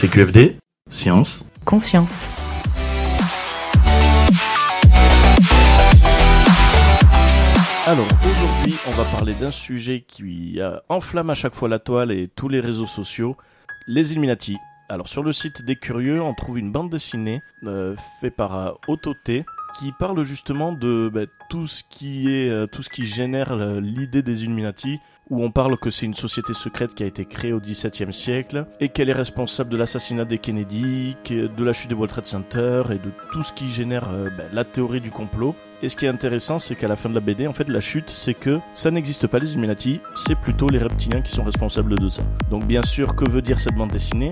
CQFD, science, conscience. Alors aujourd'hui, on va parler d'un sujet qui enflamme à chaque fois la toile et tous les réseaux sociaux, les Illuminati. Alors sur le site des curieux, on trouve une bande dessinée euh, faite par euh, Autoté qui parle justement de bah, tout ce qui est euh, tout ce qui génère l'idée des Illuminati où on parle que c'est une société secrète qui a été créée au XVIIe siècle et qu'elle est responsable de l'assassinat des Kennedy, de la chute des World Trade Center et de tout ce qui génère bah, la théorie du complot. Et ce qui est intéressant, c'est qu'à la fin de la BD, en fait, la chute, c'est que ça n'existe pas les Illuminati, c'est plutôt les reptiliens qui sont responsables de ça. Donc bien sûr, que veut dire cette bande dessinée?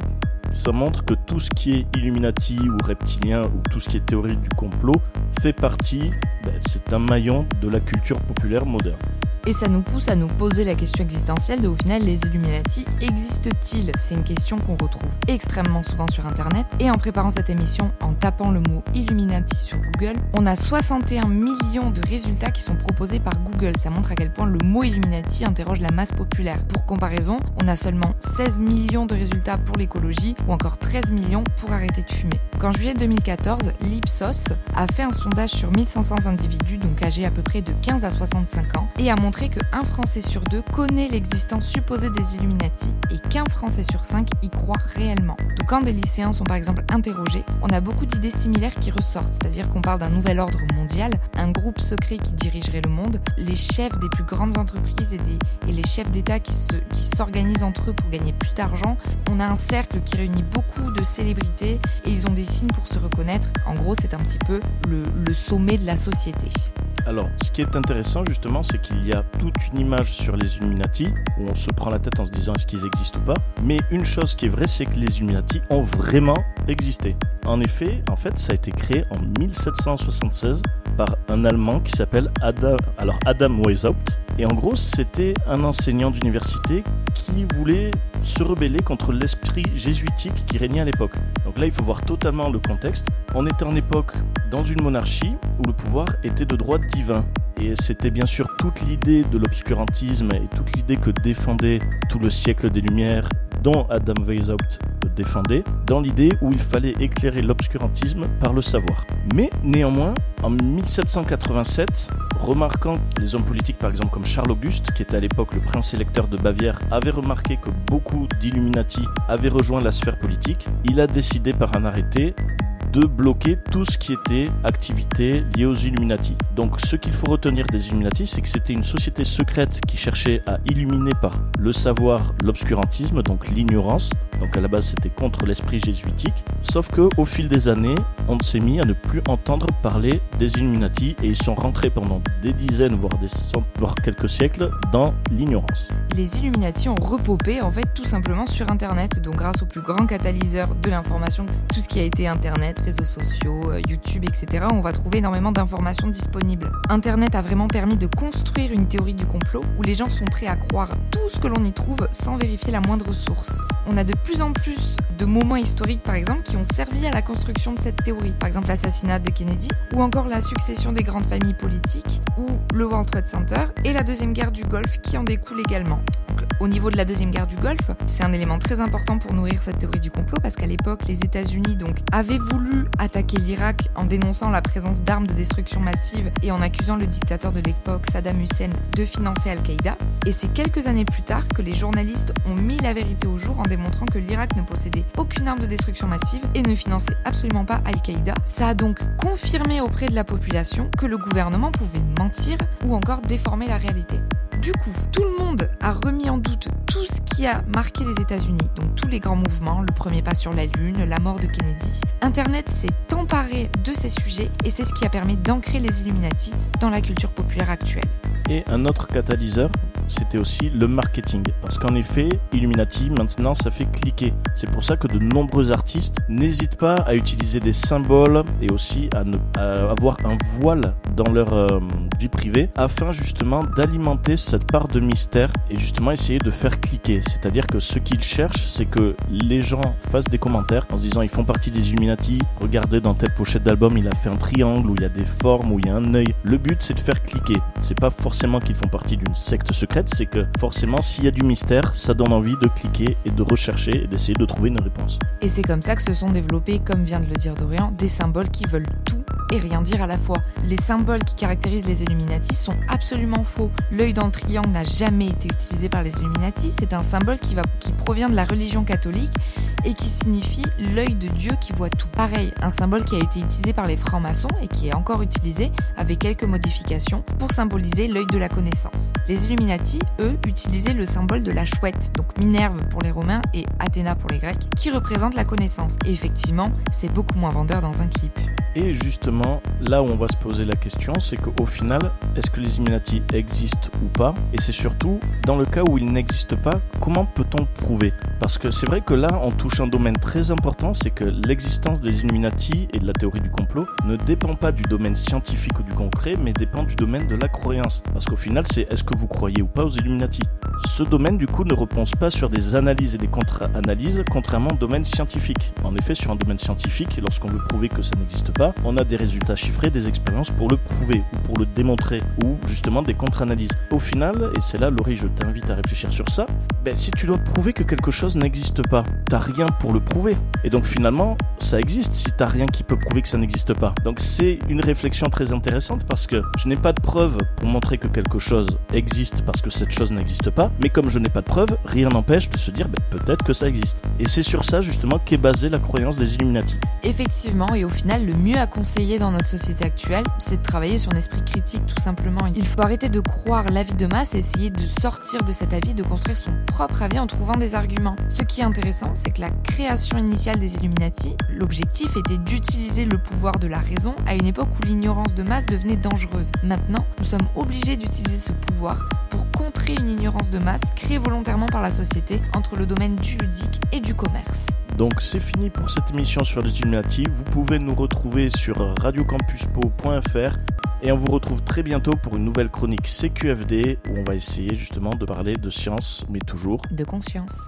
Ça montre que tout ce qui est Illuminati ou reptilien ou tout ce qui est théorie du complot fait partie, ben, c'est un maillon de la culture populaire moderne. Et ça nous pousse à nous poser la question existentielle de au final les Illuminati existent-ils? C'est une question qu'on retrouve extrêmement souvent sur internet et en préparant cette émission en tapant le mot Illuminati sur Google, on a 61 millions de résultats qui sont proposés par Google. Ça montre à quel point le mot Illuminati interroge la masse populaire. Pour comparaison, on a seulement 16 millions de résultats pour l'écologie ou encore 13 millions pour arrêter de fumer. Qu'en juillet 2014, l'Ipsos a fait un sondage sur 1500 individus, donc âgés à peu près de 15 à 65 ans, et a montré qu'un Français sur deux connaît l'existence supposée des Illuminati et qu'un Français sur cinq y croit réellement. Donc quand des lycéens sont par exemple interrogés, on a beaucoup d'idées similaires qui ressortent, c'est-à-dire qu'on parle d'un nouvel ordre mondial, un groupe secret qui dirigerait le monde, les chefs des plus grandes entreprises et, les chefs d'État qui s'organisent entre eux pour gagner plus d'argent. On a un cercle qui réunit beaucoup de célébrités et ils ont des signes pour se reconnaître. En gros, c'est un petit peu le sommet de la société. Alors, ce qui est intéressant justement, c'est qu'il y a toute une image sur les Illuminati où on se prend la tête en se disant est-ce qu'ils existent ou pas. Mais une chose qui est vraie, c'est que les Illuminati ont vraiment existé. En effet, en fait, ça a été créé en 1776 par un Allemand qui s'appelle Adam, alors Adam Weishaupt. Et en gros, c'était un enseignant d'université qui voulait se rebeller contre l'esprit jésuitique qui régnait à l'époque. Donc là, il faut voir totalement le contexte. On était en époque dans une monarchie où le pouvoir était de droit divin. Et c'était bien sûr toute l'idée de l'obscurantisme et toute l'idée que défendait tout le siècle des Lumières, dont Adam Weishaupt défendait, dans l'idée où il fallait éclairer l'obscurantisme par le savoir. Mais néanmoins, en 1787, remarquant les hommes politiques, par exemple comme Charles Auguste, qui était à l'époque le prince électeur de Bavière, avait remarqué que beaucoup d'Illuminati avaient rejoint la sphère politique, il a décidé par un arrêté de bloquer tout ce qui était activité liée aux Illuminati. Donc ce qu'il faut retenir des Illuminati, c'est que c'était une société secrète qui cherchait à illuminer par le savoir l'obscurantisme, donc l'ignorance. Donc à la base c'était contre l'esprit jésuitique. Sauf que au fil des années, on s'est mis à ne plus entendre parler des Illuminati et ils sont rentrés pendant des dizaines, voire des voire quelques siècles dans l'ignorance. Les Illuminati ont repopé en fait tout simplement sur Internet. Donc grâce au plus grand catalyseur de l'information, tout ce qui a été Internet, réseaux sociaux, euh, YouTube, etc., on va trouver énormément d'informations disponibles. Internet a vraiment permis de construire une théorie du complot où les gens sont prêts à croire tout ce que l'on y trouve sans vérifier la moindre source. On a de plus en plus de moments historiques, par exemple, qui ont servi à la construction de cette théorie. Par exemple, l'assassinat de Kennedy, ou encore la succession des grandes familles politiques, ou le World Trade Center, et la deuxième guerre du Golfe qui en découle également. Au niveau de la deuxième guerre du Golfe, c'est un élément très important pour nourrir cette théorie du complot parce qu'à l'époque, les États-Unis avaient voulu attaquer l'Irak en dénonçant la présence d'armes de destruction massive et en accusant le dictateur de l'époque, Saddam Hussein, de financer Al-Qaïda. Et c'est quelques années plus tard que les journalistes ont mis la vérité au jour en démontrant que l'Irak ne possédait aucune arme de destruction massive et ne finançait absolument pas Al-Qaïda. Ça a donc confirmé auprès de la population que le gouvernement pouvait mentir ou encore déformer la réalité. Du coup, tout le monde a remis en doute tout ce qui a marqué les États-Unis, donc tous les grands mouvements, le premier pas sur la Lune, la mort de Kennedy. Internet s'est emparé de ces sujets et c'est ce qui a permis d'ancrer les Illuminati dans la culture populaire actuelle. Et un autre catalyseur, c'était aussi le marketing. Parce qu'en effet, Illuminati, maintenant, ça fait cliquer. C'est pour ça que de nombreux artistes n'hésitent pas à utiliser des symboles et aussi à, avoir un voile dans leur euh, vie privée afin justement d'alimenter cette part de mystère et justement essayer de faire cliquer. C'est-à-dire que ce qu'ils cherchent, c'est que les gens fassent des commentaires en se disant ils font partie des Illuminati, regardez dans telle pochette d'album, il a fait un triangle où il y a des formes, où il y a un œil. Le but, c'est de faire cliquer. C'est pas forcément qu'ils font partie d'une secte secrète c'est que forcément, s'il y a du mystère, ça donne envie de cliquer et de rechercher et d'essayer de trouver une réponse. Et c'est comme ça que se sont développés, comme vient de le dire Dorian, des symboles qui veulent tout et rien dire à la fois. Les symboles qui caractérisent les Illuminati sont absolument faux. L'œil dans le triangle n'a jamais été utilisé par les Illuminati. C'est un symbole qui provient de la religion catholique et qui signifie l'œil de Dieu qui voit tout. Pareil, un symbole qui a été utilisé par les francs-maçons et qui est encore utilisé avec quelques modifications pour symboliser l'œil de la connaissance. Les Illuminati, eux, utilisaient le symbole de la chouette, donc Minerve pour les Romains et Athéna pour les Grecs, qui représente la connaissance. Et effectivement, c'est beaucoup moins vendeur dans un clip. Et justement, là où on va se poser la question, c'est qu'au final, est-ce que les Illuminati existent ou pas? Et c'est surtout, dans le cas où ils n'existent pas, comment peut-on prouver? Parce que c'est vrai que là, on touche un domaine très important, c'est que l'existence des Illuminati et de la théorie du complot ne dépend pas du domaine scientifique ou du concret, mais dépend du domaine de la croyance. Parce qu'au final, c'est est-ce que vous croyez ou pas aux Illuminati? Ce domaine, du coup, ne repose pas sur des analyses et des contre-analyses, contrairement au domaine scientifique. En effet, sur un domaine scientifique, lorsqu'on veut prouver que ça n'existe pas, on a des résultats chiffrés, des expériences pour le prouver ou pour le démontrer, ou justement des contre-analyses. Au final, et c'est là, Laurie, je t'invite à réfléchir sur ça, ben, si tu dois prouver que quelque chose n'existe pas, t'as rien pour le prouver. Et donc finalement, ça existe si t'as rien qui peut prouver que ça n'existe pas. Donc c'est une réflexion très intéressante parce que je n'ai pas de preuve pour montrer que quelque chose existe parce que cette chose n'existe pas, mais comme je n'ai pas de preuve, rien n'empêche de se dire ben, peut-être que ça existe. Et c'est sur ça justement qu'est basée la croyance des Illuminati. Effectivement, et au final, le mieux à conseiller dans notre société actuelle, c'est de travailler sur un esprit critique tout simplement. Il faut arrêter de croire l'avis de masse et essayer de sortir de cet avis, de construire son propre avis en trouvant des arguments. Ce qui est intéressant, c'est que la création initiale des Illuminati, l'objectif était d'utiliser le pouvoir de la raison à une époque où l'ignorance de masse devenait dangereuse. Maintenant, nous sommes obligés d'utiliser ce pouvoir pour contrer une ignorance de masse créée volontairement par la société entre le domaine du ludique et du commerce. Donc c'est fini pour cette émission sur les Illuminati. Vous pouvez nous retrouver sur radiocampuspo.fr et on vous retrouve très bientôt pour une nouvelle chronique CQFD où on va essayer justement de parler de science mais toujours de conscience.